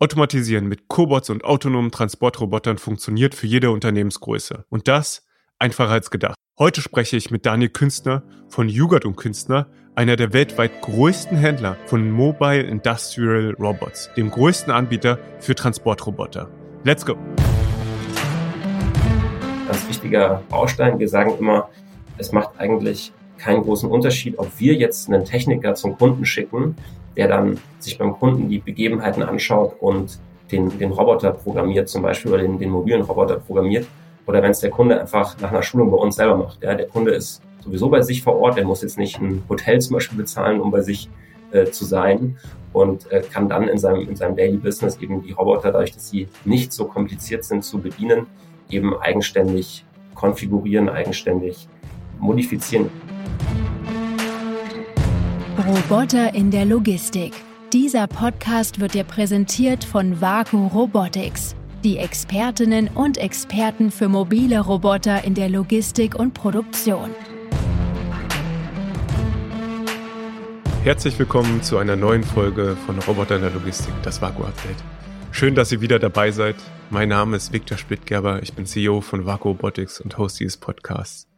Automatisieren mit Cobots und autonomen Transportrobotern funktioniert für jede Unternehmensgröße. Und das einfacher als gedacht. Heute spreche ich mit Daniel Künstner von Jugend und Künstner, einer der weltweit größten Händler von Mobile Industrial Robots, dem größten Anbieter für Transportroboter. Let's go! Ganz wichtiger Baustein. Wir sagen immer, es macht eigentlich keinen großen Unterschied, ob wir jetzt einen Techniker zum Kunden schicken, der dann sich beim Kunden die Begebenheiten anschaut und den, den Roboter programmiert, zum Beispiel, oder den, den mobilen Roboter programmiert, oder wenn es der Kunde einfach nach einer Schulung bei uns selber macht. Ja, der Kunde ist sowieso bei sich vor Ort, der muss jetzt nicht ein Hotel zum Beispiel bezahlen, um bei sich äh, zu sein und äh, kann dann in seinem, in seinem Daily Business eben die Roboter, dadurch, dass sie nicht so kompliziert sind zu bedienen, eben eigenständig konfigurieren, eigenständig modifizieren. Roboter in der Logistik. Dieser Podcast wird dir präsentiert von Vaku Robotics, die Expertinnen und Experten für mobile Roboter in der Logistik und Produktion. Herzlich willkommen zu einer neuen Folge von Roboter in der Logistik, das Vaku Update. Schön, dass ihr wieder dabei seid. Mein Name ist Viktor Splittgerber, ich bin CEO von Vaku Robotics und Host dieses Podcasts.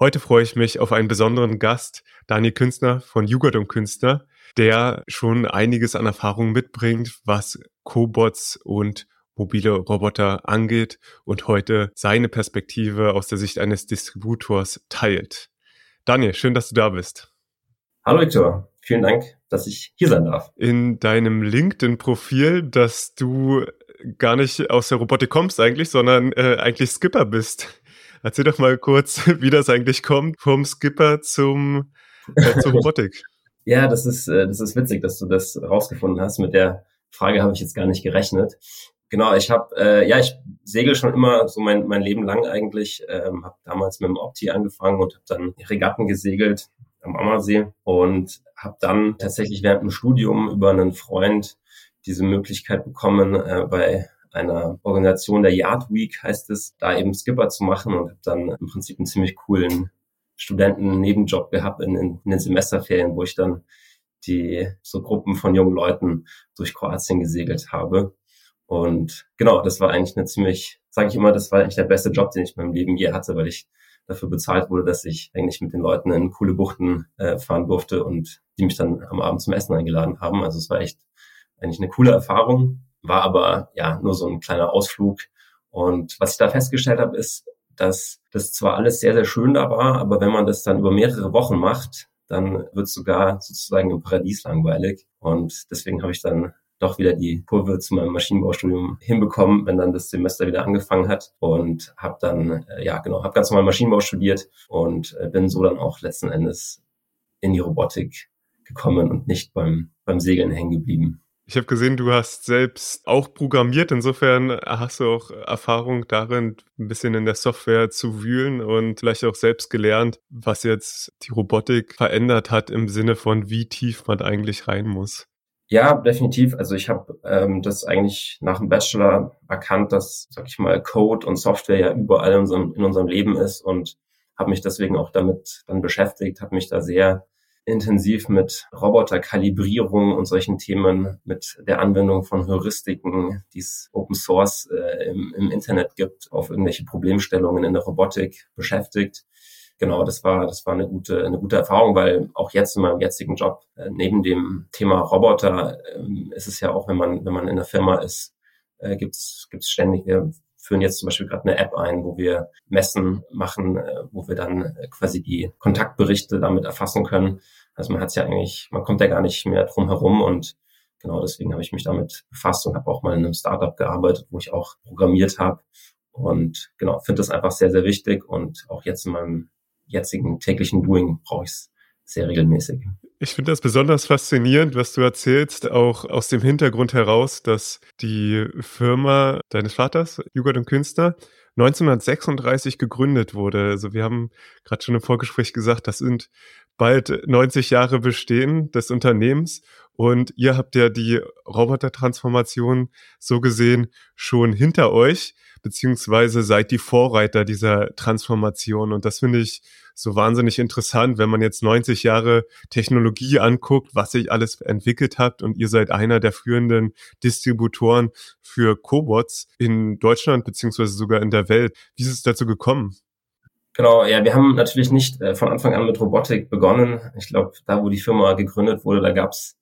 Heute freue ich mich auf einen besonderen Gast, Daniel Künstner von Jugend und Künstler, der schon einiges an Erfahrung mitbringt, was Cobots und mobile Roboter angeht und heute seine Perspektive aus der Sicht eines Distributors teilt. Daniel, schön, dass du da bist. Hallo Victor, vielen Dank, dass ich hier sein darf. In deinem LinkedIn-Profil, dass du gar nicht aus der Robotik kommst eigentlich, sondern äh, eigentlich Skipper bist. Erzähl doch mal kurz, wie das eigentlich kommt, vom Skipper zum, äh, zur Robotik. ja, das ist, äh, das ist witzig, dass du das rausgefunden hast. Mit der Frage habe ich jetzt gar nicht gerechnet. Genau, ich habe, äh, ja, ich segel schon immer so mein, mein Leben lang eigentlich. Ähm, habe damals mit dem Opti angefangen und habe dann Regatten gesegelt am Ammersee und habe dann tatsächlich während dem Studium über einen Freund diese Möglichkeit bekommen, äh, bei einer Organisation der Yard Week heißt es, da eben Skipper zu machen und habe dann im Prinzip einen ziemlich coolen Studenten-Nebenjob gehabt in, in, in den Semesterferien, wo ich dann die so Gruppen von jungen Leuten durch Kroatien gesegelt habe. Und genau, das war eigentlich eine ziemlich, sage ich immer, das war eigentlich der beste Job, den ich in meinem Leben je hatte, weil ich dafür bezahlt wurde, dass ich eigentlich mit den Leuten in coole Buchten äh, fahren durfte und die mich dann am Abend zum Essen eingeladen haben. Also es war echt eigentlich eine coole Erfahrung war aber ja nur so ein kleiner Ausflug. Und was ich da festgestellt habe, ist, dass das zwar alles sehr, sehr schön da war, aber wenn man das dann über mehrere Wochen macht, dann wird es sogar sozusagen im Paradies langweilig. Und deswegen habe ich dann doch wieder die Kurve zu meinem Maschinenbaustudium hinbekommen, wenn dann das Semester wieder angefangen hat und habe dann äh, ja genau habe ganz normal Maschinenbau studiert und äh, bin so dann auch letzten Endes in die Robotik gekommen und nicht beim beim Segeln hängen geblieben. Ich habe gesehen, du hast selbst auch programmiert. Insofern hast du auch Erfahrung darin, ein bisschen in der Software zu wühlen und vielleicht auch selbst gelernt, was jetzt die Robotik verändert hat im Sinne von, wie tief man eigentlich rein muss. Ja, definitiv. Also ich habe ähm, das eigentlich nach dem Bachelor erkannt, dass, sag ich mal, Code und Software ja überall in unserem, in unserem Leben ist und habe mich deswegen auch damit dann beschäftigt, habe mich da sehr intensiv mit Roboterkalibrierung und solchen Themen, mit der Anwendung von Heuristiken, die es Open Source äh, im, im Internet gibt, auf irgendwelche Problemstellungen in der Robotik beschäftigt. Genau, das war, das war eine gute, eine gute Erfahrung, weil auch jetzt in meinem jetzigen Job, äh, neben dem Thema Roboter, äh, ist es ja auch, wenn man, wenn man in der Firma ist, äh, gibt's gibt's ständig, wir führen jetzt zum Beispiel gerade eine App ein, wo wir Messen machen, äh, wo wir dann äh, quasi die Kontaktberichte damit erfassen können. Also man hat ja eigentlich, man kommt ja gar nicht mehr drum herum und genau deswegen habe ich mich damit befasst und habe auch mal in einem Startup gearbeitet, wo ich auch programmiert habe und genau finde das einfach sehr sehr wichtig und auch jetzt in meinem jetzigen täglichen Doing brauche ich es sehr regelmäßig. Ich finde das besonders faszinierend, was du erzählst, auch aus dem Hintergrund heraus, dass die Firma deines Vaters, Jugend und Künstler, 1936 gegründet wurde. Also wir haben gerade schon im Vorgespräch gesagt, das sind bald 90 Jahre Bestehen des Unternehmens Und ihr habt ja die Robotertransformation so gesehen schon hinter euch, beziehungsweise seid die Vorreiter dieser Transformation. Und das finde ich so wahnsinnig interessant, wenn man jetzt 90 Jahre Technologie anguckt, was sich alles entwickelt hat. Und ihr seid einer der führenden Distributoren für Cobots in Deutschland, beziehungsweise sogar in der Welt. Wie ist es dazu gekommen? Genau, ja, wir haben natürlich nicht äh, von Anfang an mit Robotik begonnen. Ich glaube, da wo die Firma gegründet wurde, da gab es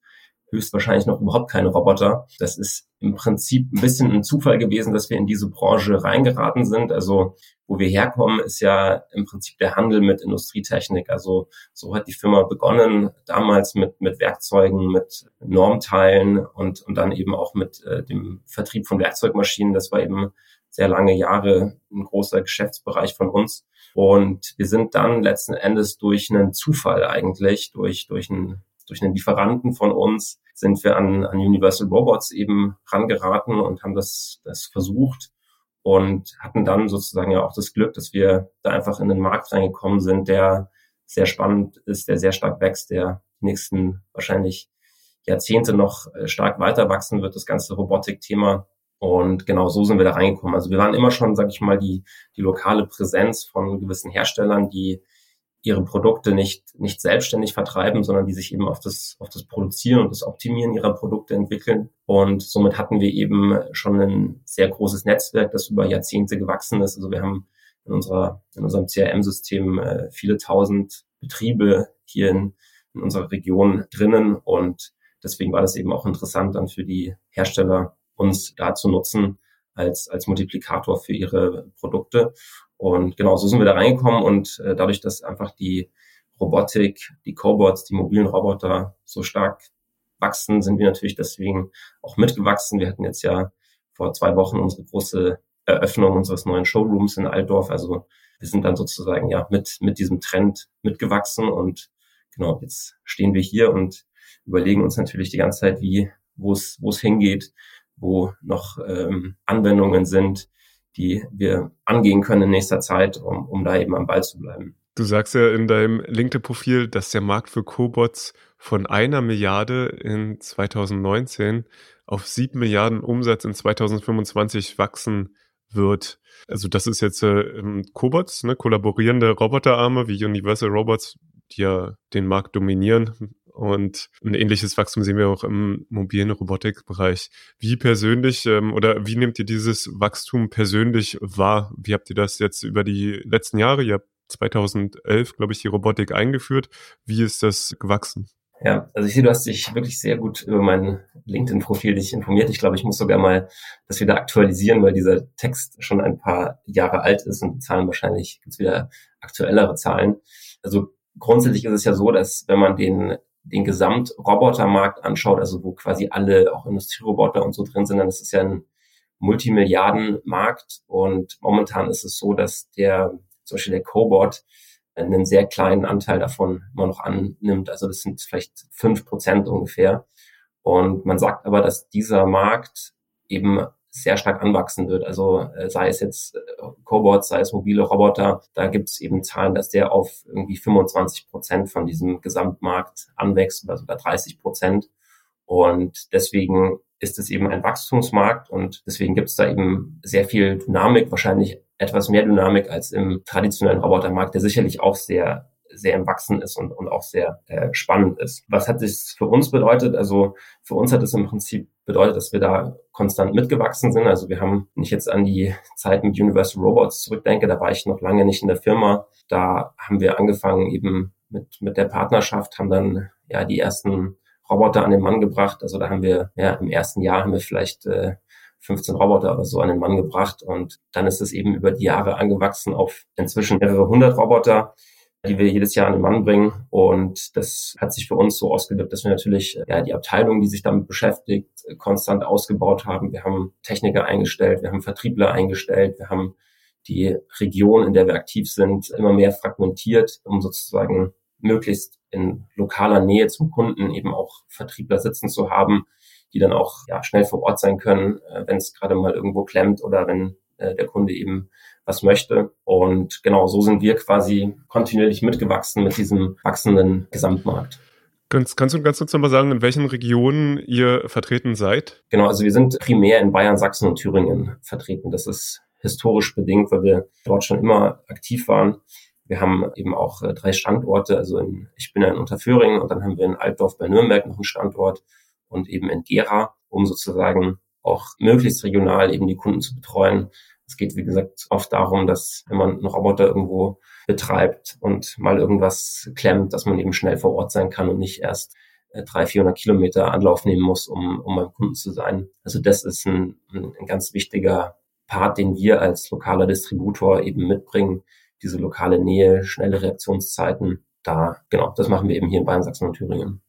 höchstwahrscheinlich noch überhaupt keine Roboter. Das ist im Prinzip ein bisschen ein Zufall gewesen, dass wir in diese Branche reingeraten sind. Also wo wir herkommen, ist ja im Prinzip der Handel mit Industrietechnik. Also so hat die Firma begonnen, damals mit, mit Werkzeugen, mit Normteilen und, und dann eben auch mit äh, dem Vertrieb von Werkzeugmaschinen. Das war eben sehr lange Jahre ein großer Geschäftsbereich von uns. Und wir sind dann letzten Endes durch einen Zufall eigentlich, durch, durch einen durch einen Lieferanten von uns sind wir an, an Universal Robots eben rangeraten und haben das, das versucht und hatten dann sozusagen ja auch das Glück, dass wir da einfach in den Markt reingekommen sind, der sehr spannend ist, der sehr stark wächst, der nächsten wahrscheinlich Jahrzehnte noch äh, stark weiter wachsen wird, das ganze Robotik-Thema. Und genau so sind wir da reingekommen. Also wir waren immer schon, sag ich mal, die, die lokale Präsenz von gewissen Herstellern, die ihre Produkte nicht, nicht selbstständig vertreiben, sondern die sich eben auf das, auf das Produzieren und das Optimieren ihrer Produkte entwickeln. Und somit hatten wir eben schon ein sehr großes Netzwerk, das über Jahrzehnte gewachsen ist. Also wir haben in unserer, in unserem CRM-System äh, viele tausend Betriebe hier in, in unserer Region drinnen und deswegen war das eben auch interessant dann für die Hersteller uns da zu nutzen als, als Multiplikator für ihre Produkte. Und genau, so sind wir da reingekommen und äh, dadurch, dass einfach die Robotik, die Cobots, die mobilen Roboter so stark wachsen, sind wir natürlich deswegen auch mitgewachsen. Wir hatten jetzt ja vor zwei Wochen unsere große Eröffnung unseres neuen Showrooms in Altdorf. Also wir sind dann sozusagen ja mit, mit diesem Trend mitgewachsen und genau, jetzt stehen wir hier und überlegen uns natürlich die ganze Zeit, wie, wo es, wo es hingeht, wo noch ähm, Anwendungen sind, die wir angehen können in nächster Zeit, um, um da eben am Ball zu bleiben. Du sagst ja in deinem LinkedIn-Profil, dass der Markt für Cobots von einer Milliarde in 2019 auf sieben Milliarden Umsatz in 2025 wachsen wird. Also das ist jetzt äh, Cobots, ne, kollaborierende Roboterarme wie Universal Robots, die ja den Markt dominieren und ein ähnliches Wachstum sehen wir auch im mobilen Robotikbereich. Wie persönlich ähm, oder wie nehmt ihr dieses Wachstum persönlich wahr? Wie habt ihr das jetzt über die letzten Jahre? Ihr habt 2011, glaube ich, die Robotik eingeführt. Wie ist das gewachsen? Ja, also ich sehe, du hast dich wirklich sehr gut über mein LinkedIn-Profil dich informiert. Ich glaube, ich muss sogar mal das wieder aktualisieren, weil dieser Text schon ein paar Jahre alt ist und die Zahlen wahrscheinlich gibt's wieder aktuellere Zahlen. Also grundsätzlich ist es ja so, dass wenn man den den Gesamtrobotermarkt anschaut, also wo quasi alle auch Industrieroboter und so drin sind, dann ist es ja ein Multimilliardenmarkt und momentan ist es so, dass der zum Beispiel der Cobot einen sehr kleinen Anteil davon immer noch annimmt. Also das sind vielleicht fünf Prozent ungefähr. Und man sagt aber, dass dieser Markt eben sehr stark anwachsen wird. Also äh, sei es jetzt äh, Cobots, sei es mobile Roboter, da gibt es eben Zahlen, dass der auf irgendwie 25 Prozent von diesem Gesamtmarkt anwächst oder sogar 30 Prozent. Und deswegen ist es eben ein Wachstumsmarkt und deswegen gibt es da eben sehr viel Dynamik, wahrscheinlich etwas mehr Dynamik als im traditionellen Robotermarkt, der sicherlich auch sehr sehr im Wachsen ist und, und auch sehr äh, spannend ist. Was hat das für uns bedeutet? Also für uns hat es im Prinzip bedeutet, dass wir da konstant mitgewachsen sind. Also wir haben, wenn ich jetzt an die Zeit mit Universal Robots zurückdenke, da war ich noch lange nicht in der Firma. Da haben wir angefangen eben mit, mit der Partnerschaft, haben dann ja die ersten Roboter an den Mann gebracht. Also da haben wir ja im ersten Jahr haben wir vielleicht äh, 15 Roboter oder so an den Mann gebracht und dann ist es eben über die Jahre angewachsen auf inzwischen mehrere hundert Roboter die wir jedes Jahr an den Mann bringen. Und das hat sich für uns so ausgewirkt, dass wir natürlich ja, die Abteilung, die sich damit beschäftigt, konstant ausgebaut haben. Wir haben Techniker eingestellt, wir haben Vertriebler eingestellt, wir haben die Region, in der wir aktiv sind, immer mehr fragmentiert, um sozusagen möglichst in lokaler Nähe zum Kunden eben auch Vertriebler sitzen zu haben, die dann auch ja, schnell vor Ort sein können, äh, wenn es gerade mal irgendwo klemmt oder wenn äh, der Kunde eben was möchte. Und genau so sind wir quasi kontinuierlich mitgewachsen mit diesem wachsenden Gesamtmarkt. Kannst, kannst du ganz kurz nochmal sagen, in welchen Regionen ihr vertreten seid? Genau, also wir sind primär in Bayern, Sachsen und Thüringen vertreten. Das ist historisch bedingt, weil wir dort schon immer aktiv waren. Wir haben eben auch äh, drei Standorte. Also in, ich bin ja in Unterföhring und dann haben wir in Altdorf bei Nürnberg noch einen Standort und eben in Gera, um sozusagen auch möglichst regional eben die Kunden zu betreuen. Es geht, wie gesagt, oft darum, dass wenn man einen Roboter irgendwo betreibt und mal irgendwas klemmt, dass man eben schnell vor Ort sein kann und nicht erst äh, 300, 400 Kilometer Anlauf nehmen muss, um, um beim Kunden zu sein. Also das ist ein, ein ganz wichtiger Part, den wir als lokaler Distributor eben mitbringen. Diese lokale Nähe, schnelle Reaktionszeiten. Da, genau, das machen wir eben hier in Bayern, Sachsen und Thüringen.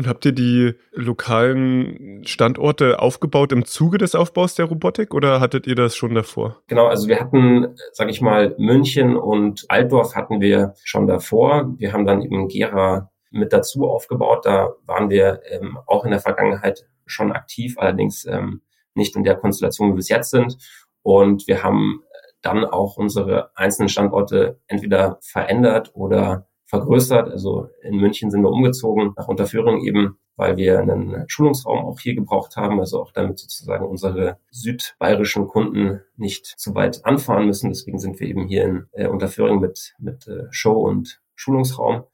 Und habt ihr die lokalen Standorte aufgebaut im Zuge des Aufbaus der Robotik oder hattet ihr das schon davor? Genau, also wir hatten, sage ich mal, München und Altdorf hatten wir schon davor. Wir haben dann eben Gera mit dazu aufgebaut. Da waren wir ähm, auch in der Vergangenheit schon aktiv, allerdings ähm, nicht in der Konstellation, wie wir es jetzt sind. Und wir haben dann auch unsere einzelnen Standorte entweder verändert oder vergrößert. Also in München sind wir umgezogen nach Unterführung eben, weil wir einen Schulungsraum auch hier gebraucht haben, also auch damit sozusagen unsere südbayerischen Kunden nicht zu weit anfahren müssen. Deswegen sind wir eben hier in äh, Unterführung mit, mit äh, Show und Schulungsraum.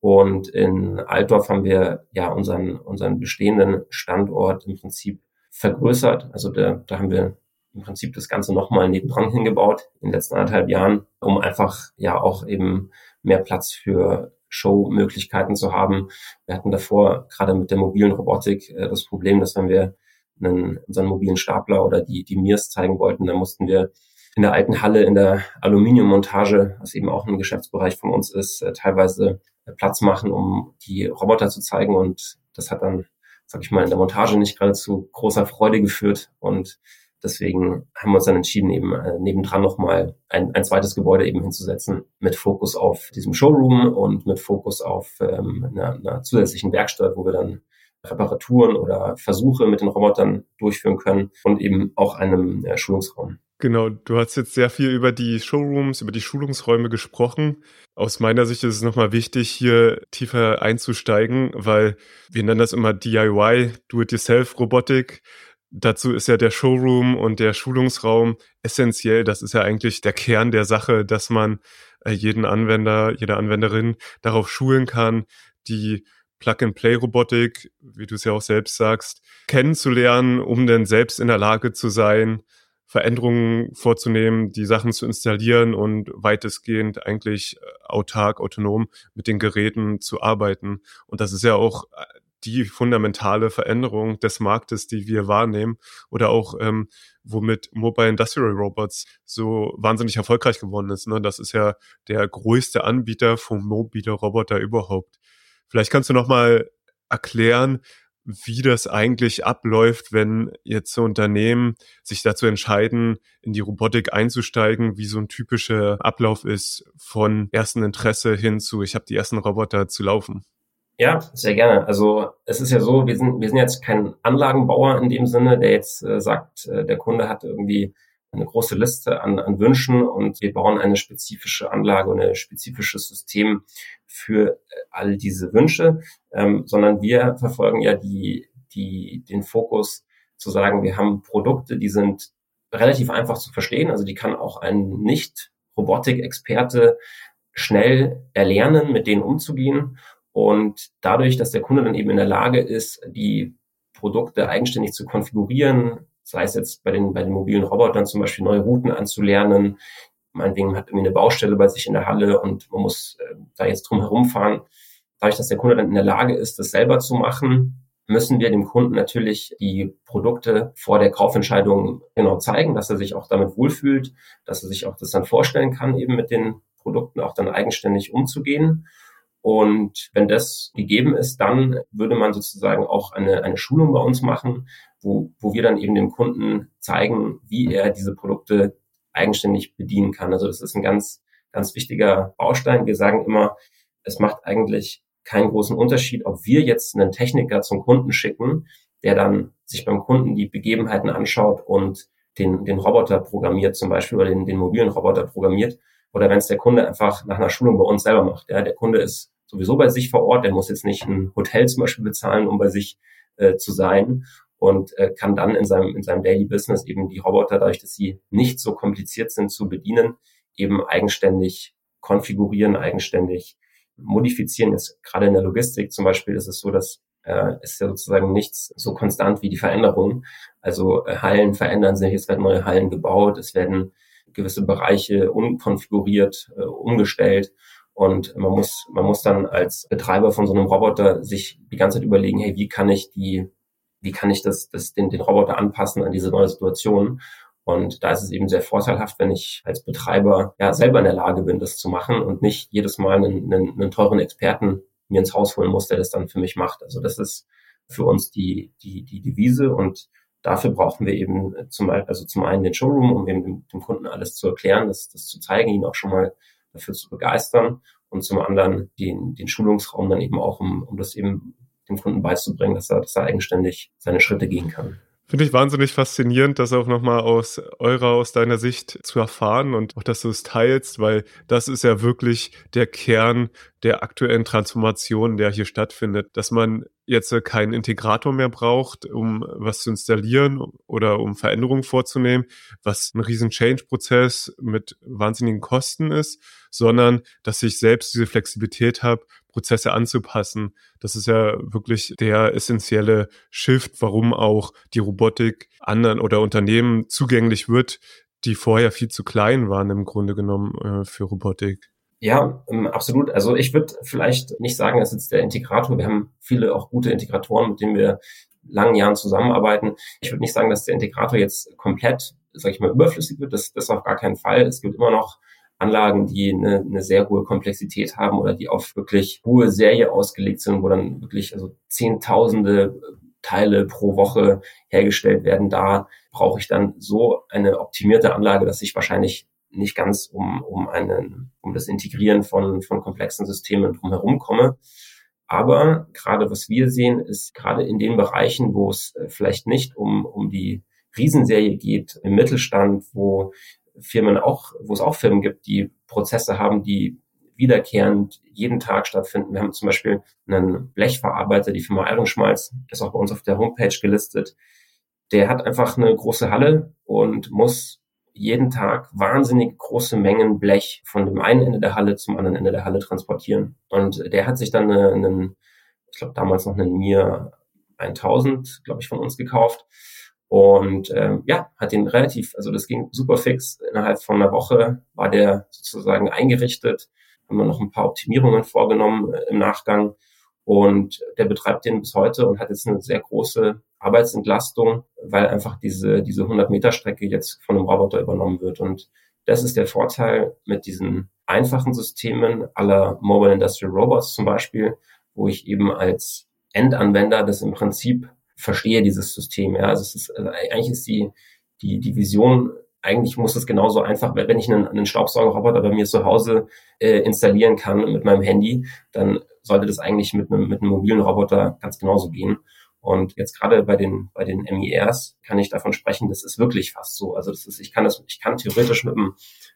Und in Altdorf haben wir ja unseren, unseren bestehenden Standort im Prinzip vergrößert. Also da, da haben wir im Prinzip das Ganze nochmal nebendran hingebaut in den letzten anderthalb Jahren, um einfach ja auch eben mehr Platz für Show-Möglichkeiten zu haben. Wir hatten davor gerade mit der mobilen Robotik äh, das Problem, dass wenn wir einen, unseren mobilen Stapler oder die, die Mirs zeigen wollten, dann mussten wir in der alten Halle in der Aluminiummontage, was eben auch ein Geschäftsbereich von uns ist, äh, teilweise äh, Platz machen, um die Roboter zu zeigen. Und das hat dann, sag ich mal, in der Montage nicht gerade zu großer Freude geführt. Und Deswegen haben wir uns dann entschieden, eben äh, nebendran nochmal ein, ein zweites Gebäude eben hinzusetzen mit Fokus auf diesem Showroom und mit Fokus auf ähm, einer, einer zusätzlichen Werkstatt, wo wir dann Reparaturen oder Versuche mit den Robotern durchführen können und eben auch einem äh, Schulungsraum. Genau, du hast jetzt sehr viel über die Showrooms, über die Schulungsräume gesprochen. Aus meiner Sicht ist es nochmal wichtig, hier tiefer einzusteigen, weil wir nennen das immer DIY, Do-it-yourself-Robotik. Dazu ist ja der Showroom und der Schulungsraum essentiell. Das ist ja eigentlich der Kern der Sache, dass man äh, jeden Anwender, jede Anwenderin darauf schulen kann, die Plug-and-Play-Robotik, wie du es ja auch selbst sagst, kennenzulernen, um dann selbst in der Lage zu sein, Veränderungen vorzunehmen, die Sachen zu installieren und weitestgehend eigentlich äh, autark, autonom mit den Geräten zu arbeiten. Und das ist ja auch äh, die fundamentale Veränderung des Marktes, die wir wahrnehmen oder auch ähm, womit Mobile Industrial Robots so wahnsinnig erfolgreich geworden ist. Ne? Das ist ja der größte Anbieter von mobile Roboter überhaupt. Vielleicht kannst du noch mal erklären, wie das eigentlich abläuft, wenn jetzt so Unternehmen sich dazu entscheiden, in die Robotik einzusteigen, wie so ein typischer Ablauf ist von ersten Interesse hin zu, ich habe die ersten Roboter zu laufen. Ja, sehr gerne. Also es ist ja so, wir sind, wir sind jetzt kein Anlagenbauer in dem Sinne, der jetzt äh, sagt, äh, der Kunde hat irgendwie eine große Liste an, an Wünschen und wir bauen eine spezifische Anlage und ein spezifisches System für äh, all diese Wünsche, ähm, sondern wir verfolgen ja die, die, den Fokus zu sagen, wir haben Produkte, die sind relativ einfach zu verstehen, also die kann auch ein Nicht-Robotik-Experte schnell erlernen, mit denen umzugehen und dadurch, dass der Kunde dann eben in der Lage ist, die Produkte eigenständig zu konfigurieren, sei es jetzt bei den, bei den mobilen Robotern zum Beispiel neue Routen anzulernen, meinetwegen hat irgendwie eine Baustelle bei sich in der Halle und man muss äh, da jetzt drum herumfahren. Dadurch, dass der Kunde dann in der Lage ist, das selber zu machen, müssen wir dem Kunden natürlich die Produkte vor der Kaufentscheidung genau zeigen, dass er sich auch damit wohlfühlt, dass er sich auch das dann vorstellen kann, eben mit den Produkten auch dann eigenständig umzugehen. Und wenn das gegeben ist, dann würde man sozusagen auch eine, eine Schulung bei uns machen, wo, wo wir dann eben dem Kunden zeigen, wie er diese Produkte eigenständig bedienen kann. Also das ist ein ganz, ganz wichtiger Baustein. Wir sagen immer, es macht eigentlich keinen großen Unterschied, ob wir jetzt einen Techniker zum Kunden schicken, der dann sich beim Kunden die Begebenheiten anschaut und den, den Roboter programmiert zum Beispiel oder den, den mobilen Roboter programmiert oder wenn es der Kunde einfach nach einer Schulung bei uns selber macht. Ja, der Kunde ist sowieso bei sich vor Ort, der muss jetzt nicht ein Hotel zum Beispiel bezahlen, um bei sich äh, zu sein und äh, kann dann in seinem, in seinem Daily Business eben die Roboter, dadurch, dass sie nicht so kompliziert sind zu bedienen, eben eigenständig konfigurieren, eigenständig modifizieren. Jetzt gerade in der Logistik zum Beispiel ist es so, dass äh, ist ja sozusagen nichts so konstant wie die Veränderung. Also äh, Hallen verändern sich, es werden neue Hallen gebaut, es werden gewisse Bereiche unkonfiguriert, äh, umgestellt. Und man muss, man muss dann als Betreiber von so einem Roboter sich die ganze Zeit überlegen, hey, wie kann ich die, wie kann ich das, das den, den Roboter anpassen an diese neue Situation? Und da ist es eben sehr vorteilhaft, wenn ich als Betreiber ja selber in der Lage bin, das zu machen und nicht jedes Mal einen, einen, einen teuren Experten mir ins Haus holen muss, der das dann für mich macht. Also das ist für uns die, die, die Devise und dafür brauchen wir eben zum, also zum einen den Showroom, um eben dem, dem Kunden alles zu erklären, das, das zu zeigen, ihn auch schon mal dafür zu begeistern und zum anderen den, den Schulungsraum dann eben auch, um, um das eben dem Kunden beizubringen, dass er, dass er eigenständig seine Schritte gehen kann. Finde ich wahnsinnig faszinierend, das auch nochmal aus eurer, aus deiner Sicht zu erfahren und auch, dass du es teilst, weil das ist ja wirklich der Kern der aktuellen Transformation, der hier stattfindet, dass man jetzt keinen Integrator mehr braucht, um was zu installieren oder um Veränderungen vorzunehmen, was ein riesen Change-Prozess mit wahnsinnigen Kosten ist, sondern dass ich selbst diese Flexibilität habe, Prozesse anzupassen. Das ist ja wirklich der essentielle Shift, warum auch die Robotik anderen oder Unternehmen zugänglich wird, die vorher viel zu klein waren im Grunde genommen äh, für Robotik. Ja, ähm, absolut. Also ich würde vielleicht nicht sagen, dass jetzt der Integrator, wir haben viele auch gute Integratoren, mit denen wir langen Jahren zusammenarbeiten. Ich würde nicht sagen, dass der Integrator jetzt komplett, sag ich mal, überflüssig wird. Das, das auf gar keinen Fall. Es gibt immer noch Anlagen, die eine, eine sehr hohe Komplexität haben oder die auf wirklich hohe Serie ausgelegt sind, wo dann wirklich also Zehntausende Teile pro Woche hergestellt werden. Da brauche ich dann so eine optimierte Anlage, dass ich wahrscheinlich nicht ganz um, um, einen, um das Integrieren von, von komplexen Systemen drumherum komme. Aber gerade was wir sehen, ist gerade in den Bereichen, wo es äh, vielleicht nicht um, um die Riesenserie geht, im Mittelstand, wo Firmen auch, wo es auch Firmen gibt, die Prozesse haben, die wiederkehrend jeden Tag stattfinden. Wir haben zum Beispiel einen Blechverarbeiter, die Firma Eirenschmalz, ist auch bei uns auf der Homepage gelistet. Der hat einfach eine große Halle und muss jeden Tag wahnsinnig große Mengen Blech von dem einen Ende der Halle zum anderen Ende der Halle transportieren. Und der hat sich dann einen, ich glaube damals noch einen Mir 1000, glaube ich, von uns gekauft und ähm, ja, hat den relativ, also das ging super fix. Innerhalb von einer Woche war der sozusagen eingerichtet. Haben wir noch ein paar Optimierungen vorgenommen äh, im Nachgang. Und der betreibt den bis heute und hat jetzt eine sehr große Arbeitsentlastung, weil einfach diese, diese 100 Meter Strecke jetzt von einem Roboter übernommen wird. Und das ist der Vorteil mit diesen einfachen Systemen aller Mobile Industrial Robots zum Beispiel, wo ich eben als Endanwender das im Prinzip verstehe dieses System. Ja, also es ist, also eigentlich ist die, die, die Vision, eigentlich muss es genauso einfach, wenn ich einen, einen Staubsaugerroboter bei mir zu Hause äh, installieren kann mit meinem Handy, dann sollte das eigentlich mit einem, mit einem mobilen Roboter ganz genauso gehen. Und jetzt gerade bei den, bei den MIRs kann ich davon sprechen, das ist wirklich fast so. Also das ist, ich kann das, ich kann theoretisch mit einem,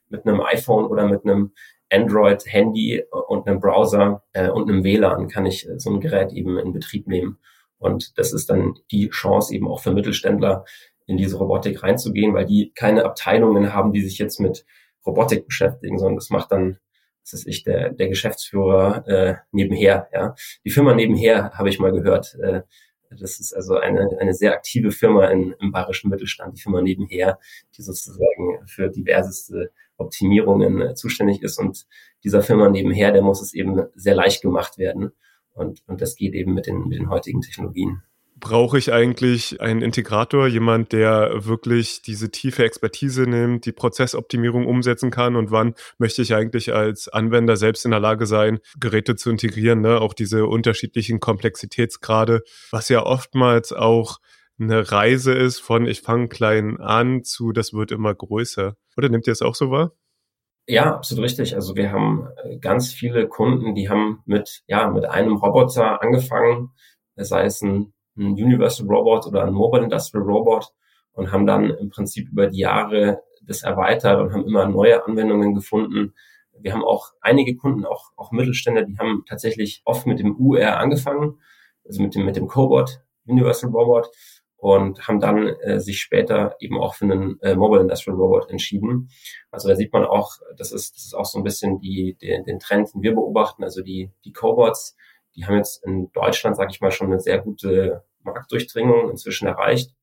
mit einem iPhone oder mit einem Android-Handy und einem Browser äh, und einem WLAN kann ich so ein Gerät eben in Betrieb nehmen. Und das ist dann die Chance eben auch für Mittelständler, in diese Robotik reinzugehen, weil die keine Abteilungen haben, die sich jetzt mit Robotik beschäftigen, sondern das macht dann, das ist ich, der, der Geschäftsführer äh, nebenher. Ja, Die Firma nebenher habe ich mal gehört. Äh, das ist also eine, eine sehr aktive Firma in, im bayerischen Mittelstand, die Firma nebenher, die sozusagen für diverseste Optimierungen äh, zuständig ist. Und dieser Firma nebenher, der muss es eben sehr leicht gemacht werden. Und, und das geht eben mit den, mit den heutigen Technologien. Brauche ich eigentlich einen Integrator, jemand, der wirklich diese tiefe Expertise nimmt, die Prozessoptimierung umsetzen kann und wann möchte ich eigentlich als Anwender selbst in der Lage sein, Geräte zu integrieren, ne? auch diese unterschiedlichen Komplexitätsgrade, was ja oftmals auch eine Reise ist von ich fange klein an zu das wird immer größer. Oder nimmt ihr es auch so wahr? Ja, absolut richtig. Also wir haben äh, ganz viele Kunden, die haben mit, ja, mit einem Roboter angefangen, sei es ein, ein Universal Robot oder ein Mobile Industrial Robot und haben dann im Prinzip über die Jahre das erweitert und haben immer neue Anwendungen gefunden, Wir haben auch einige Kunden, auch, auch Mittelständler, die haben tatsächlich oft mit dem UR angefangen, also mit dem, mit dem Cobot, Universal Robot, und haben dann äh, sich später eben auch für einen äh, Mobile Industrial Robot entschieden. Also da sieht man auch, das ist, das ist auch so ein bisschen die, die, den Trend, den wir beobachten. Also die, die Cobots, die haben jetzt in Deutschland, sage ich mal, schon eine sehr gute Marktdurchdringung inzwischen erreicht.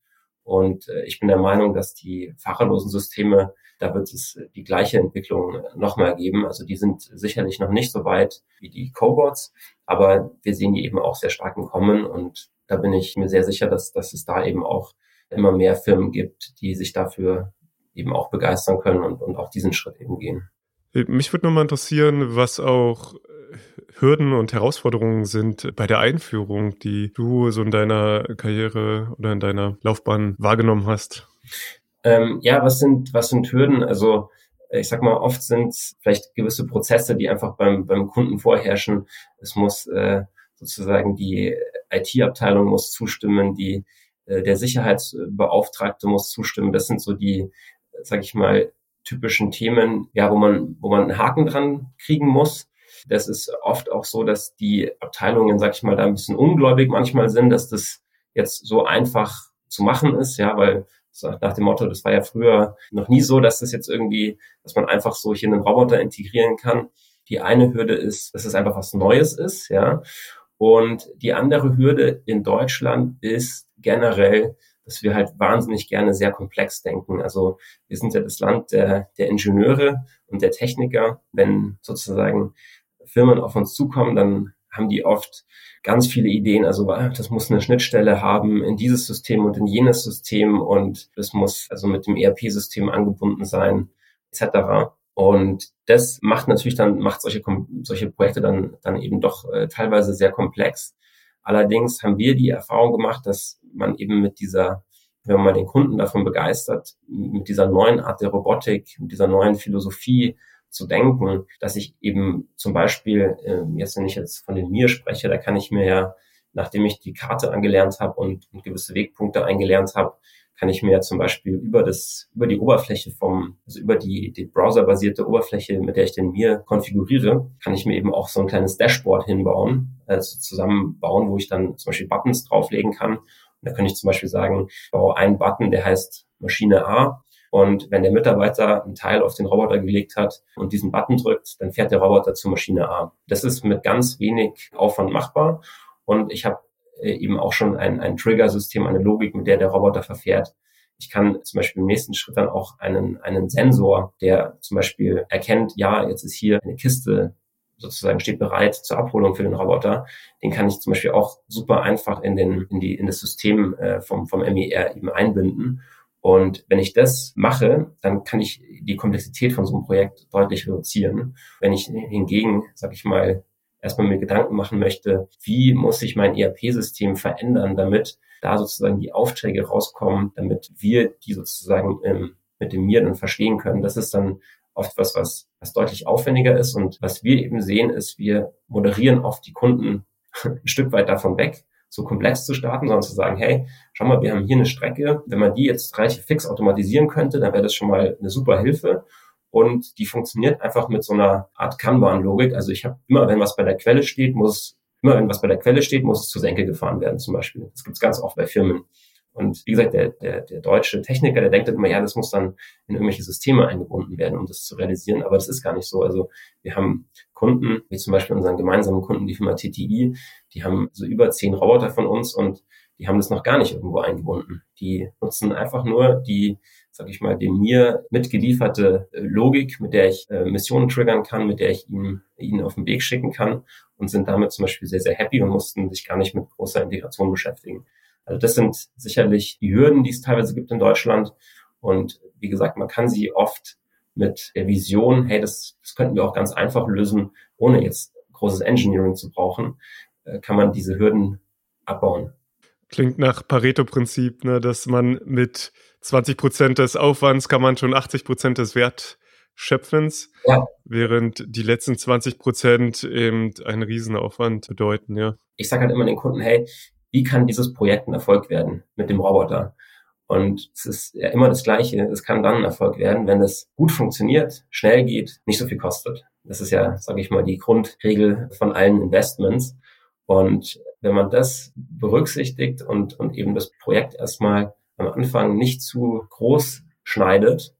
Und äh, ich bin der Meinung, dass die fahrerlosen Systeme, da wird es die gleiche Entwicklung nochmal geben. Also die sind sicherlich noch nicht so weit wie die Cobots, aber wir sehen die eben auch sehr stark im Kommen und da bin ich mir sehr sicher, dass, dass es da eben auch immer mehr Firmen gibt, die sich dafür eben auch begeistern können und, und auch diesen Schritt eben gehen. Mich würde nochmal interessieren, was auch Hürden und Herausforderungen sind bei der Einführung, die du so in deiner Karriere oder in deiner Laufbahn wahrgenommen hast? Ähm, ja, was sind, was sind Hürden? Also ich sag mal, oft sind vielleicht gewisse Prozesse, die einfach beim, beim Kunden vorherrschen. Es muss äh, sozusagen die IT-Abteilung muss zustimmen, die äh, der Sicherheitsbeauftragte muss zustimmen. Das sind so die, sag ich mal, typischen Themen, ja, wo man, wo man einen Haken dran kriegen muss. Das ist oft auch so, dass die Abteilungen, sag ich mal, da ein bisschen ungläubig manchmal sind, dass das jetzt so einfach zu machen ist, ja, weil nach dem Motto, das war ja früher noch nie so, dass das jetzt irgendwie, dass man einfach so hier einen Roboter integrieren kann. Die eine Hürde ist, dass es einfach was Neues ist, ja. Und die andere Hürde in Deutschland ist generell, dass wir halt wahnsinnig gerne sehr komplex denken. Also wir sind ja das Land der, der Ingenieure und der Techniker. Wenn sozusagen Firmen auf uns zukommen, dann haben die oft ganz viele Ideen. Also ah, das muss eine Schnittstelle haben in dieses System und in jenes System und das muss also mit dem ERP-System angebunden sein, etc. Und das macht natürlich dann, macht solche, solche Projekte dann, dann eben doch äh, teilweise sehr komplex. Allerdings haben wir die Erfahrung gemacht, dass man eben mit dieser, wenn man den Kunden davon begeistert, mit dieser neuen Art der Robotik, mit dieser neuen Philosophie zu denken, dass ich eben zum Beispiel, äh, jetzt wenn ich jetzt von den Mir spreche, da kann ich mir ja, nachdem ich die Karte angelernt habe und, und gewisse Wegpunkte eingelernt habe, kann ich mir zum Beispiel über das, über die Oberfläche vom, also über die, die browserbasierte Oberfläche, mit der ich den mir konfiguriere, kann ich mir eben auch so ein kleines Dashboard hinbauen, also zusammenbauen, wo ich dann zum Beispiel Buttons drauflegen kann. Und da kann ich zum Beispiel sagen, baue einen Button, der heißt Maschine A. Und wenn der Mitarbeiter einen Teil auf den Roboter gelegt hat und diesen Button drückt, dann fährt der Roboter zur Maschine A. Das ist mit ganz wenig Aufwand machbar. Und ich habe eben auch schon ein, ein Trigger-System, eine Logik, mit der der Roboter verfährt. Ich kann zum Beispiel im nächsten Schritt dann auch einen, einen Sensor, der zum Beispiel erkennt, ja, jetzt ist hier eine Kiste sozusagen steht bereit zur Abholung für den Roboter. Den kann ich zum Beispiel auch super einfach in den in die in das System äh, vom vom MER eben einbinden. Und wenn ich das mache, dann kann ich die Komplexität von so einem Projekt deutlich reduzieren. Wenn ich hingegen, sag ich mal, erstmal mir Gedanken machen möchte, wie muss sich mein ERP-System verändern, damit da sozusagen die Aufträge rauskommen, damit wir die sozusagen ähm, mit dem Mir dann verstehen können. Das ist dann oft was, was, was deutlich aufwendiger ist. Und was wir eben sehen, ist, wir moderieren oft die Kunden ein Stück weit davon weg, so komplex zu starten, sondern zu sagen, hey, schau mal, wir haben hier eine Strecke. Wenn man die jetzt relativ fix automatisieren könnte, dann wäre das schon mal eine super Hilfe und die funktioniert einfach mit so einer Art Kanban-Logik. Also ich habe immer, wenn was bei der Quelle steht, muss immer, wenn was bei der Quelle steht, muss es zur Senke gefahren werden zum Beispiel. Das gibt's ganz oft bei Firmen. Und wie gesagt, der, der, der deutsche Techniker, der denkt immer, ja, das muss dann in irgendwelche Systeme eingebunden werden, um das zu realisieren. Aber das ist gar nicht so. Also wir haben Kunden, wie zum Beispiel unseren gemeinsamen Kunden, die Firma TTI, die haben so über zehn Roboter von uns und die haben das noch gar nicht irgendwo eingebunden. Die nutzen einfach nur die sage ich mal, dem mir mitgelieferte äh, Logik, mit der ich äh, Missionen triggern kann, mit der ich ihm, ihnen auf den Weg schicken kann und sind damit zum Beispiel sehr, sehr happy und mussten sich gar nicht mit großer Integration beschäftigen. Also das sind sicherlich die Hürden, die es teilweise gibt in Deutschland. Und wie gesagt, man kann sie oft mit der Vision, hey, das, das könnten wir auch ganz einfach lösen, ohne jetzt großes Engineering zu brauchen, äh, kann man diese Hürden abbauen. Klingt nach Pareto-Prinzip, ne, dass man mit 20 Prozent des Aufwands kann man schon 80 Prozent des Wertschöpfens, ja. während die letzten 20 Prozent eben einen Riesenaufwand bedeuten, ja. Ich sage halt immer den Kunden, hey, wie kann dieses Projekt ein Erfolg werden mit dem Roboter? Und es ist ja immer das Gleiche. Es kann dann ein Erfolg werden, wenn es gut funktioniert, schnell geht, nicht so viel kostet. Das ist ja, sage ich mal, die Grundregel von allen Investments. Und wenn man das berücksichtigt und, und eben das Projekt erstmal am Anfang nicht zu groß schneidet,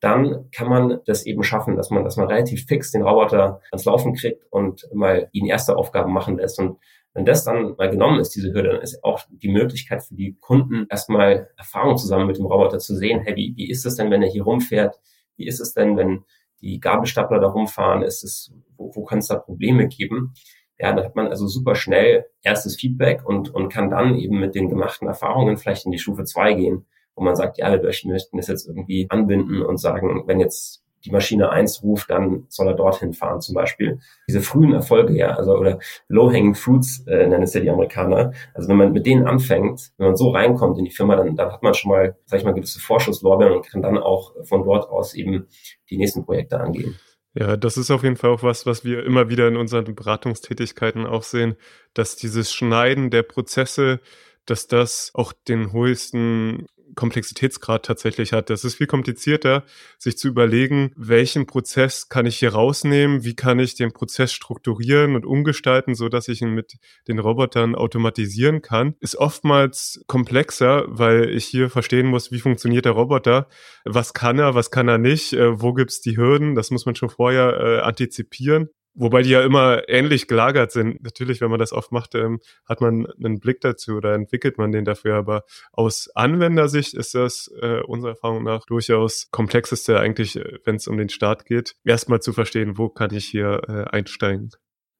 dann kann man das eben schaffen, dass man, dass man relativ fix den Roboter ans Laufen kriegt und mal ihn erste Aufgaben machen lässt. Und wenn das dann mal genommen ist, diese Hürde, dann ist auch die Möglichkeit für die Kunden erstmal Erfahrung zusammen mit dem Roboter zu sehen, hey, wie, wie ist es denn, wenn er hier rumfährt? Wie ist es denn, wenn die Gabelstapler da rumfahren? Ist es, wo, wo kann es da Probleme geben? Ja, da hat man also super schnell erstes Feedback und, und kann dann eben mit den gemachten Erfahrungen vielleicht in die Stufe zwei gehen, wo man sagt, ja, wir möchten das jetzt irgendwie anbinden und sagen, wenn jetzt die Maschine eins ruft, dann soll er dorthin fahren zum Beispiel. Diese frühen Erfolge, ja, also oder Low-Hanging Fruits äh, nennen es ja die Amerikaner. Also wenn man mit denen anfängt, wenn man so reinkommt in die Firma, dann, dann hat man schon mal, sag ich mal, gewisse Vorschusslorbeeren und kann dann auch von dort aus eben die nächsten Projekte angehen. Ja, das ist auf jeden Fall auch was, was wir immer wieder in unseren Beratungstätigkeiten auch sehen, dass dieses Schneiden der Prozesse, dass das auch den höchsten Komplexitätsgrad tatsächlich hat. Das ist viel komplizierter, sich zu überlegen, welchen Prozess kann ich hier rausnehmen, wie kann ich den Prozess strukturieren und umgestalten, so dass ich ihn mit den Robotern automatisieren kann, ist oftmals komplexer, weil ich hier verstehen muss, wie funktioniert der Roboter, was kann er, was kann er nicht, äh, wo gibt's die Hürden, das muss man schon vorher äh, antizipieren. Wobei die ja immer ähnlich gelagert sind. Natürlich, wenn man das oft macht, ähm, hat man einen Blick dazu oder entwickelt man den dafür. Aber aus Anwendersicht ist das äh, unserer Erfahrung nach durchaus komplexeste eigentlich, äh, wenn es um den Start geht, erstmal zu verstehen, wo kann ich hier äh, einsteigen.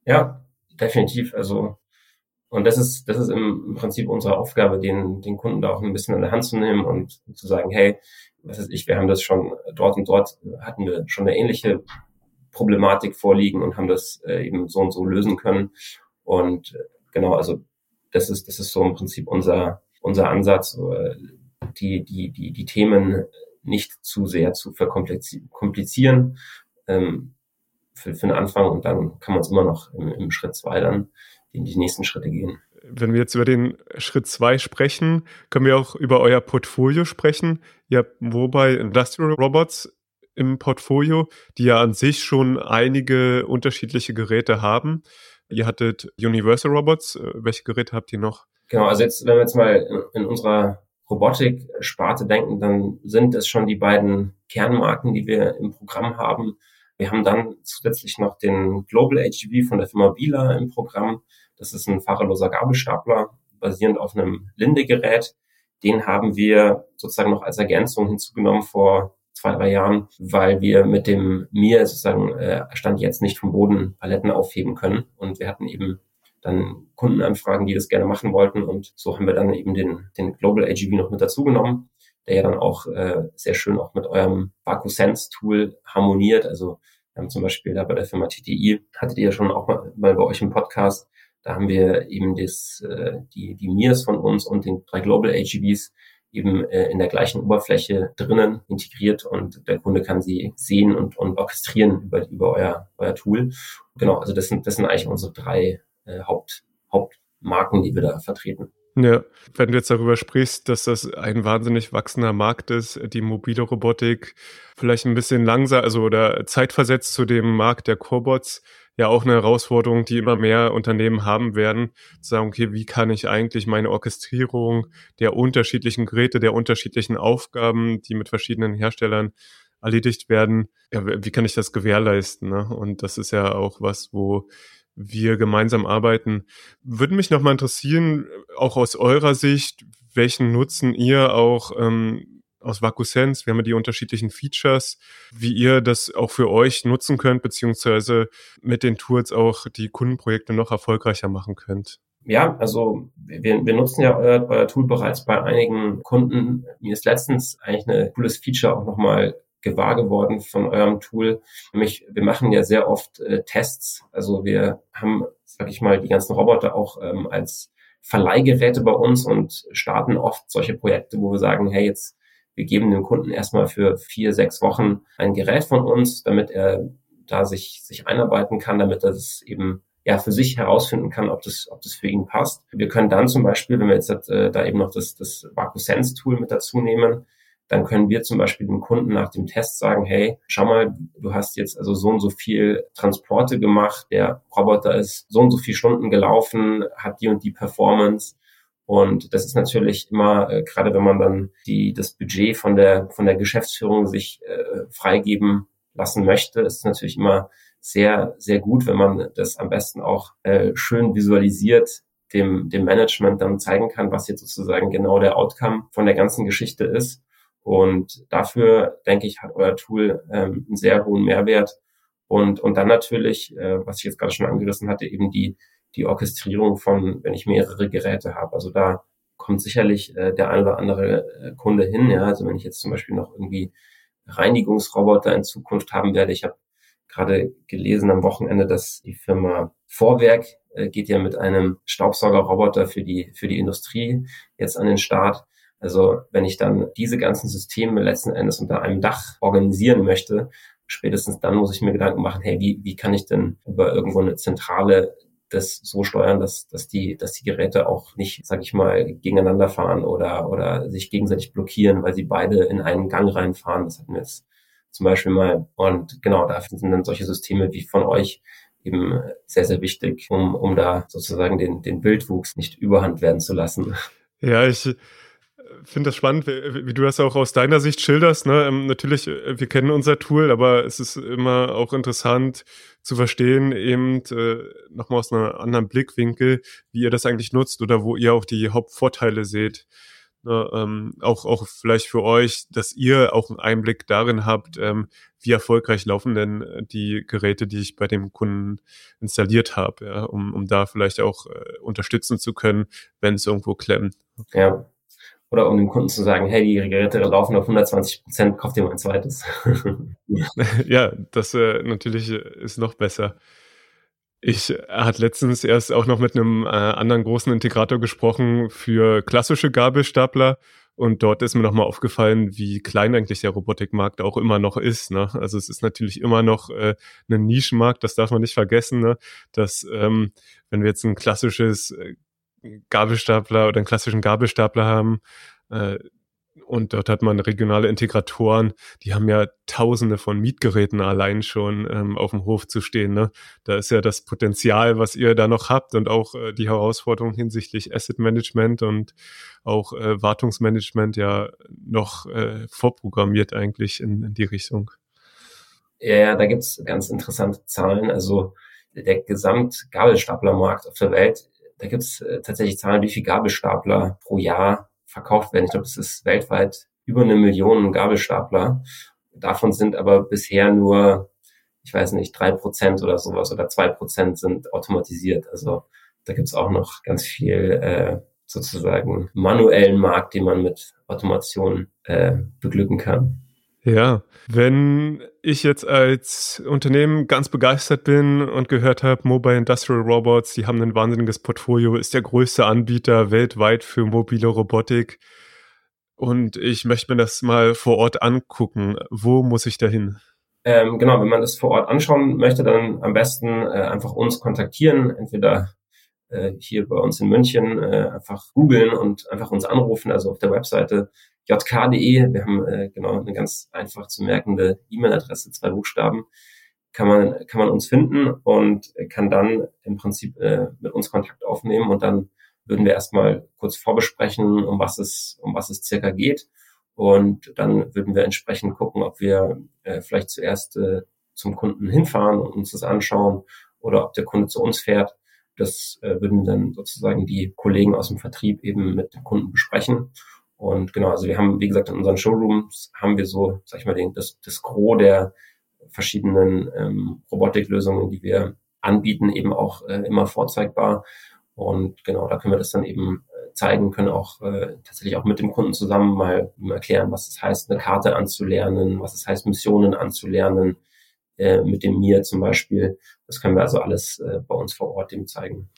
Ja, definitiv. Also und das ist, das ist im Prinzip unsere Aufgabe, den, den Kunden da auch ein bisschen an der Hand zu nehmen und zu sagen, hey, was weiß ich, wir haben das schon dort und dort hatten wir schon eine ähnliche Problematik vorliegen und haben das äh, eben so und so lösen können. Und äh, genau, also das ist, das ist so im Prinzip unser, unser Ansatz, äh, die, die, die, die Themen nicht zu sehr zu verkomplizieren ähm, für, für den Anfang und dann kann man es immer noch im, im Schritt zwei dann in die nächsten Schritte gehen. Wenn wir jetzt über den Schritt zwei sprechen, können wir auch über euer Portfolio sprechen. Ihr habt wobei Industrial Robots im Portfolio, die ja an sich schon einige unterschiedliche Geräte haben. Ihr hattet Universal Robots. Äh, welche Geräte habt ihr noch? Genau, also jetzt, wenn wir jetzt mal in, unserer Robotik-Sparte denken, dann sind es schon die beiden Kernmarken, die wir im Programm haben. Wir haben dann zusätzlich noch den Global HGV von der Firma Bila im Programm. Das ist ein fahrerloser Gabelstapler, basierend auf einem Linde-Gerät. Den haben wir sozusagen noch als Ergänzung hinzugenommen vor zwei, drei Jahren, weil wir mit dem Mir sozusagen äh, Stand jetzt nicht vom Boden Paletten aufheben können. Und wir hatten eben dann Kundenanfragen, die das gerne machen wollten. Und so haben wir dann eben den, den Global AGV noch mit dazu genommen, der ja dann auch äh, sehr schön auch mit eurem Sense Tool harmoniert. Also wir haben zum Beispiel da bei der Firma TTI, hattet ihr ja schon auch mal, mal bei euch im Podcast, da haben wir eben das, äh, die, die Mirs von uns und den drei Global AGVs eben äh, in der gleichen Oberfläche drinnen integriert und der Kunde kann sie sehen und, und orchestrieren über, über euer, euer Tool. Genau, also das sind, das sind eigentlich unsere drei äh, Haupt, Hauptmarken, die wir da vertreten. Ja, wenn du jetzt darüber sprichst, dass das ein wahnsinnig wachsender Markt ist, die mobile Robotik vielleicht ein bisschen langsam, also oder zeitversetzt zu dem Markt der Cobots, ja auch eine Herausforderung, die immer mehr Unternehmen haben werden, zu sagen, okay, wie kann ich eigentlich meine Orchestrierung der unterschiedlichen Geräte, der unterschiedlichen Aufgaben, die mit verschiedenen Herstellern erledigt werden, ja, wie kann ich das gewährleisten? Ne? Und das ist ja auch was, wo wir gemeinsam arbeiten. Würde mich nochmal interessieren, auch aus eurer Sicht, welchen Nutzen ihr auch ähm, aus VacuSense. Wir haben ja die unterschiedlichen Features, wie ihr das auch für euch nutzen könnt, beziehungsweise mit den Tools auch die Kundenprojekte noch erfolgreicher machen könnt. Ja, also wir, wir nutzen ja euer, euer Tool bereits bei einigen Kunden. Mir ist letztens eigentlich ein cooles Feature auch nochmal gewahr geworden von eurem Tool. Nämlich, wir machen ja sehr oft äh, Tests. Also wir haben, sag ich mal, die ganzen Roboter auch ähm, als Verleihgeräte bei uns und starten oft solche Projekte, wo wir sagen, hey, jetzt wir geben dem Kunden erstmal für vier, sechs Wochen ein Gerät von uns, damit er da sich, sich einarbeiten kann, damit er es eben ja für sich herausfinden kann, ob das, ob das für ihn passt. Wir können dann zum Beispiel, wenn wir jetzt äh, da eben noch das, das VacuSense Tool mit dazu nehmen, dann können wir zum Beispiel dem Kunden nach dem Test sagen, hey, schau mal, du hast jetzt also so und so viel Transporte gemacht, der Roboter ist so und so viele Stunden gelaufen, hat die und die Performance. Und das ist natürlich immer, äh, gerade wenn man dann die, das Budget von der, von der Geschäftsführung sich äh, freigeben lassen möchte, ist natürlich immer sehr, sehr gut, wenn man das am besten auch äh, schön visualisiert dem, dem Management dann zeigen kann, was jetzt sozusagen genau der Outcome von der ganzen Geschichte ist. Und dafür, denke ich, hat euer Tool ähm, einen sehr hohen Mehrwert. Und, und dann natürlich, äh, was ich jetzt gerade schon angerissen hatte, eben die, die Orchestrierung von, wenn ich mehrere Geräte habe. Also da kommt sicherlich äh, der ein oder andere äh, Kunde hin. Ja, also wenn ich jetzt zum Beispiel noch irgendwie Reinigungsroboter in Zukunft haben werde. Ich habe gerade gelesen am Wochenende, dass die Firma Vorwerk äh, geht ja mit einem Staubsaugerroboter für die für die Industrie jetzt an den Start. Also wenn ich dann diese ganzen Systeme letzten Endes unter einem Dach organisieren möchte, spätestens dann muss ich mir Gedanken machen, hey, wie, wie kann ich denn über irgendwo eine zentrale das so steuern, dass, dass, die, dass die Geräte auch nicht, sag ich mal, gegeneinander fahren oder, oder sich gegenseitig blockieren, weil sie beide in einen Gang reinfahren. Das hatten wir jetzt zum Beispiel mal. Und genau, da sind dann solche Systeme wie von euch eben sehr, sehr wichtig, um, um da sozusagen den, den Wildwuchs nicht überhand werden zu lassen. Ja, ich, finde das spannend, wie, wie, du das auch aus deiner Sicht schilderst. Ne? Ähm, natürlich, äh, wir kennen unser Tool, aber es ist immer auch interessant zu verstehen, eben äh, nochmal aus einem anderen Blickwinkel, wie ihr das eigentlich nutzt oder wo ihr auch die Hauptvorteile seht. Ne? Ähm, auch, auch vielleicht für euch, dass ihr auch einen Einblick darin habt, ähm, wie erfolgreich laufen denn äh, die Geräte, die ich bei dem Kunden installiert habe, ja? um, um da vielleicht auch äh, unterstützen zu können, wenn es irgendwo klemmt. Ja, oder um dem Kunden zu sagen, hey, die Geräte laufen auf 120 Prozent, kauf dir mal ein zweites. ja, das äh, natürlich ist noch besser. Ich hat letztens erst auch noch mit einem äh, anderen großen Integrator gesprochen für klassische Gabelstapler und dort ist mir nochmal aufgefallen, wie klein eigentlich der Robotikmarkt auch immer noch ist. Ne? Also es ist natürlich immer noch äh, ein Nischenmarkt, das darf man nicht vergessen, ne? dass ähm, wenn wir jetzt ein klassisches äh, Gabelstapler oder einen klassischen Gabelstapler haben. Äh, und dort hat man regionale Integratoren, die haben ja tausende von Mietgeräten allein schon ähm, auf dem Hof zu stehen. Ne? Da ist ja das Potenzial, was ihr da noch habt und auch äh, die Herausforderung hinsichtlich Asset Management und auch äh, Wartungsmanagement ja noch äh, vorprogrammiert eigentlich in, in die Richtung. Ja, ja, da gibt's ganz interessante Zahlen. Also der Gesamt-Gabelstaplermarkt auf der Welt da gibt es äh, tatsächlich Zahlen, wie viel Gabelstapler pro Jahr verkauft werden. Ich glaube, es ist weltweit über eine Million Gabelstapler. Davon sind aber bisher nur, ich weiß nicht, drei Prozent oder sowas oder zwei Prozent sind automatisiert. Also da gibt es auch noch ganz viel äh, sozusagen manuellen Markt, den man mit Automation äh, beglücken kann. Ja, wenn ich jetzt als Unternehmen ganz begeistert bin und gehört habe, Mobile Industrial Robots, die haben ein wahnsinniges Portfolio, ist der größte Anbieter weltweit für mobile Robotik. Und ich möchte mir das mal vor Ort angucken. Wo muss ich da hin? Ähm, genau, wenn man das vor Ort anschauen möchte, dann am besten äh, einfach uns kontaktieren, entweder äh, hier bei uns in München äh, einfach googeln und einfach uns anrufen, also auf der Webseite jk.de. Wir haben äh, genau eine ganz einfach zu merkende E-Mail-Adresse, zwei Buchstaben. Kann man, kann man uns finden und kann dann im Prinzip äh, mit uns Kontakt aufnehmen und dann würden wir erstmal kurz vorbesprechen, um was es, um was es circa geht. Und dann würden wir entsprechend gucken, ob wir äh, vielleicht zuerst äh, zum Kunden hinfahren und uns das anschauen oder ob der Kunde zu uns fährt. Das äh, würden dann sozusagen die Kollegen aus dem Vertrieb eben mit dem Kunden besprechen. Und genau, also wir haben, wie gesagt, in unseren Showrooms haben wir so, sag ich mal, den, das, das Gros der verschiedenen ähm, Robotiklösungen, die wir anbieten, eben auch äh, immer vorzeigbar. Und genau, da können wir das dann eben äh, zeigen, können auch äh, tatsächlich auch mit dem Kunden zusammen mal erklären, was es heißt, eine Karte anzulernen, was es heißt, Missionen anzulernen, äh, mit dem Mir zum Beispiel. Das können wir also alles äh, bei uns vor Ort eben zeigen.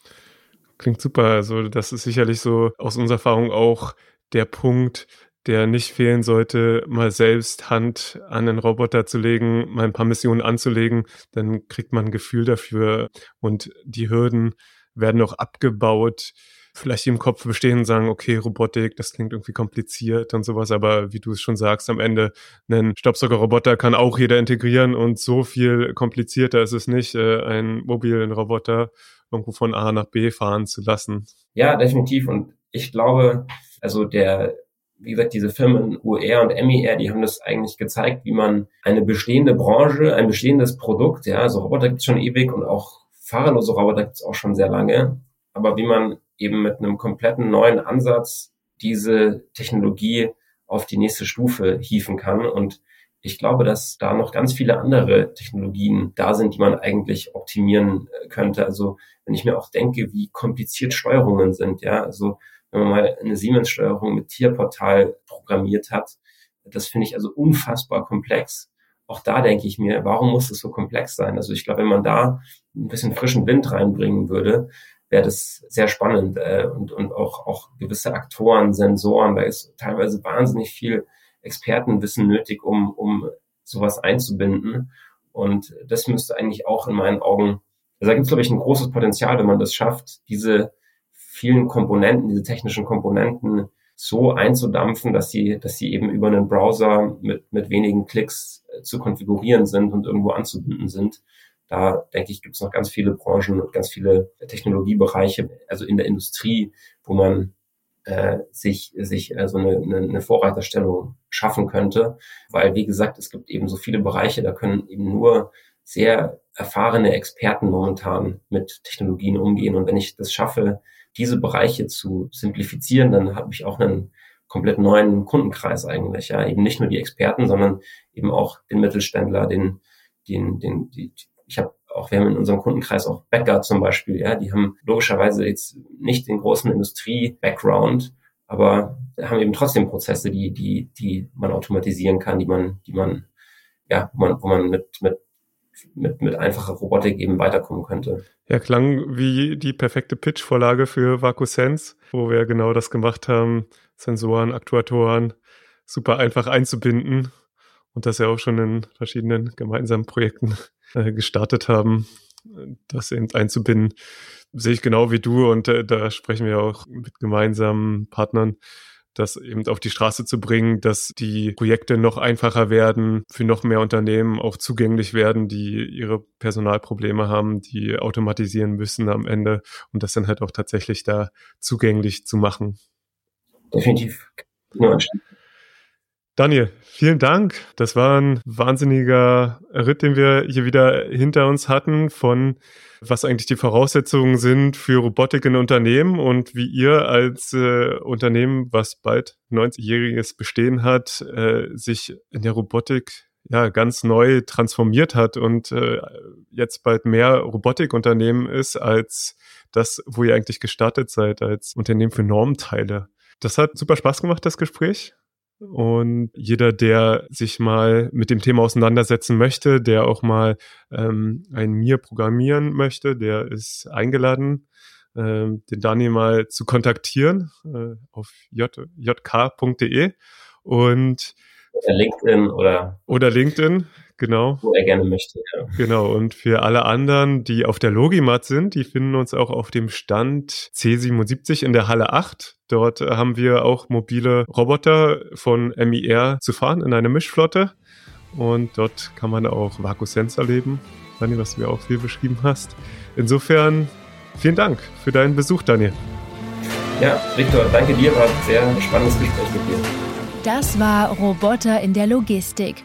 Klingt super. Also das ist sicherlich so aus unserer Erfahrung auch der Punkt, der nicht fehlen sollte, mal selbst Hand an den Roboter zu legen, mal ein paar Missionen anzulegen, dann kriegt man ein Gefühl dafür und die Hürden werden auch abgebaut, vielleicht im Kopf bestehen und sagen, okay, Robotik, das klingt irgendwie kompliziert und sowas, aber wie du es schon sagst, am Ende einen Staubsaugerroboter kann auch jeder integrieren und so viel komplizierter ist es nicht, äh, einen mobilen Roboter irgendwo von A nach B fahren zu lassen. Ja, definitiv. Und ich glaube, also der, wie gesagt, diese Firmen UR und MER, die haben das eigentlich gezeigt, wie man eine bestehende Branche, ein bestehendes Produkt, ja, also Roboter gibt es schon ewig und auch fahrerlose Roboter gibt es auch schon sehr lange, aber wie man eben mit einem kompletten neuen Ansatz diese Technologie auf die nächste Stufe hieven kann. Und ich glaube, dass da noch ganz viele andere Technologien da sind, die man eigentlich optimieren äh, könnte. Also wenn ich mir auch denke, wie kompliziert Steuerungen sind, ja, also wenn man mal eine Siemens-Steuerung mit Tierportal programmiert hat, das finde ich also unfassbar komplex. Auch da denke ich mir, warum muss es so komplex sein? Also ich glaube, wenn man da ein bisschen frischen Wind reinbringen würde, wäre das sehr spannend äh, und, und auch, auch gewisse Aktoren, Sensoren, da ist teilweise wahnsinnig viel Expertenwissen nötig, um, um sowas einzubinden. Und das müsste eigentlich auch in meinen Augen, also da gibt es, glaube ich, ein großes Potenzial, wenn man das schafft, diese vielen Komponenten, diese technischen Komponenten so einzudampfen, dass sie, dass sie eben über einen Browser mit, mit wenigen Klicks äh, zu konfigurieren sind und irgendwo anzubinden sind. Da denke ich, gibt es noch ganz viele Branchen und ganz viele Technologiebereiche, also in der Industrie, wo man äh, sich, sich äh, so eine, eine, eine Vorreiterstellung schaffen könnte. Weil, wie gesagt, es gibt eben so viele Bereiche, da können eben nur sehr erfahrene Experten momentan mit Technologien umgehen. Und wenn ich das schaffe, diese Bereiche zu simplifizieren, dann habe ich auch einen komplett neuen Kundenkreis eigentlich. Ja, eben nicht nur die Experten, sondern eben auch den Mittelständler, den, den, den, die, ich habe auch, wir haben in unserem Kundenkreis auch Bäcker zum Beispiel, ja, die haben logischerweise jetzt nicht den großen Industrie-Background, aber haben eben trotzdem Prozesse, die, die, die man automatisieren kann, die man, die man, ja, wo man, wo man mit, mit mit, mit einfacher Robotik eben weiterkommen könnte. Ja, klang wie die perfekte Pitch-Vorlage für VacuSense, wo wir genau das gemacht haben, Sensoren, Aktuatoren super einfach einzubinden. Und das ja auch schon in verschiedenen gemeinsamen Projekten äh, gestartet haben, das eben einzubinden, sehe ich genau wie du und äh, da sprechen wir auch mit gemeinsamen Partnern, das eben auf die Straße zu bringen, dass die Projekte noch einfacher werden, für noch mehr Unternehmen auch zugänglich werden, die ihre Personalprobleme haben, die automatisieren müssen am Ende und das dann halt auch tatsächlich da zugänglich zu machen. Definitiv. Ja, Daniel, vielen Dank. Das war ein wahnsinniger Ritt, den wir hier wieder hinter uns hatten von was eigentlich die Voraussetzungen sind für Robotik in Unternehmen und wie ihr als äh, Unternehmen, was bald 90-jähriges Bestehen hat, äh, sich in der Robotik ja ganz neu transformiert hat und äh, jetzt bald mehr Robotikunternehmen ist als das, wo ihr eigentlich gestartet seid als Unternehmen für Normteile. Das hat super Spaß gemacht, das Gespräch. Und jeder, der sich mal mit dem Thema auseinandersetzen möchte, der auch mal ähm, ein Mir programmieren möchte, der ist eingeladen, ähm, den Daniel mal zu kontaktieren äh, auf jk.de und LinkedIn oder oder LinkedIn Genau. Wo er gerne möchte, ja. Genau. Und für alle anderen, die auf der Logimat sind, die finden uns auch auf dem Stand C77 in der Halle 8. Dort haben wir auch mobile Roboter von MIR zu fahren in einer Mischflotte. Und dort kann man auch VacuSense erleben. Daniel, was du mir auch viel beschrieben hast. Insofern vielen Dank für deinen Besuch, Daniel. Ja, Victor, danke dir. War ein sehr spannendes Gespräch mit dir. Das war Roboter in der Logistik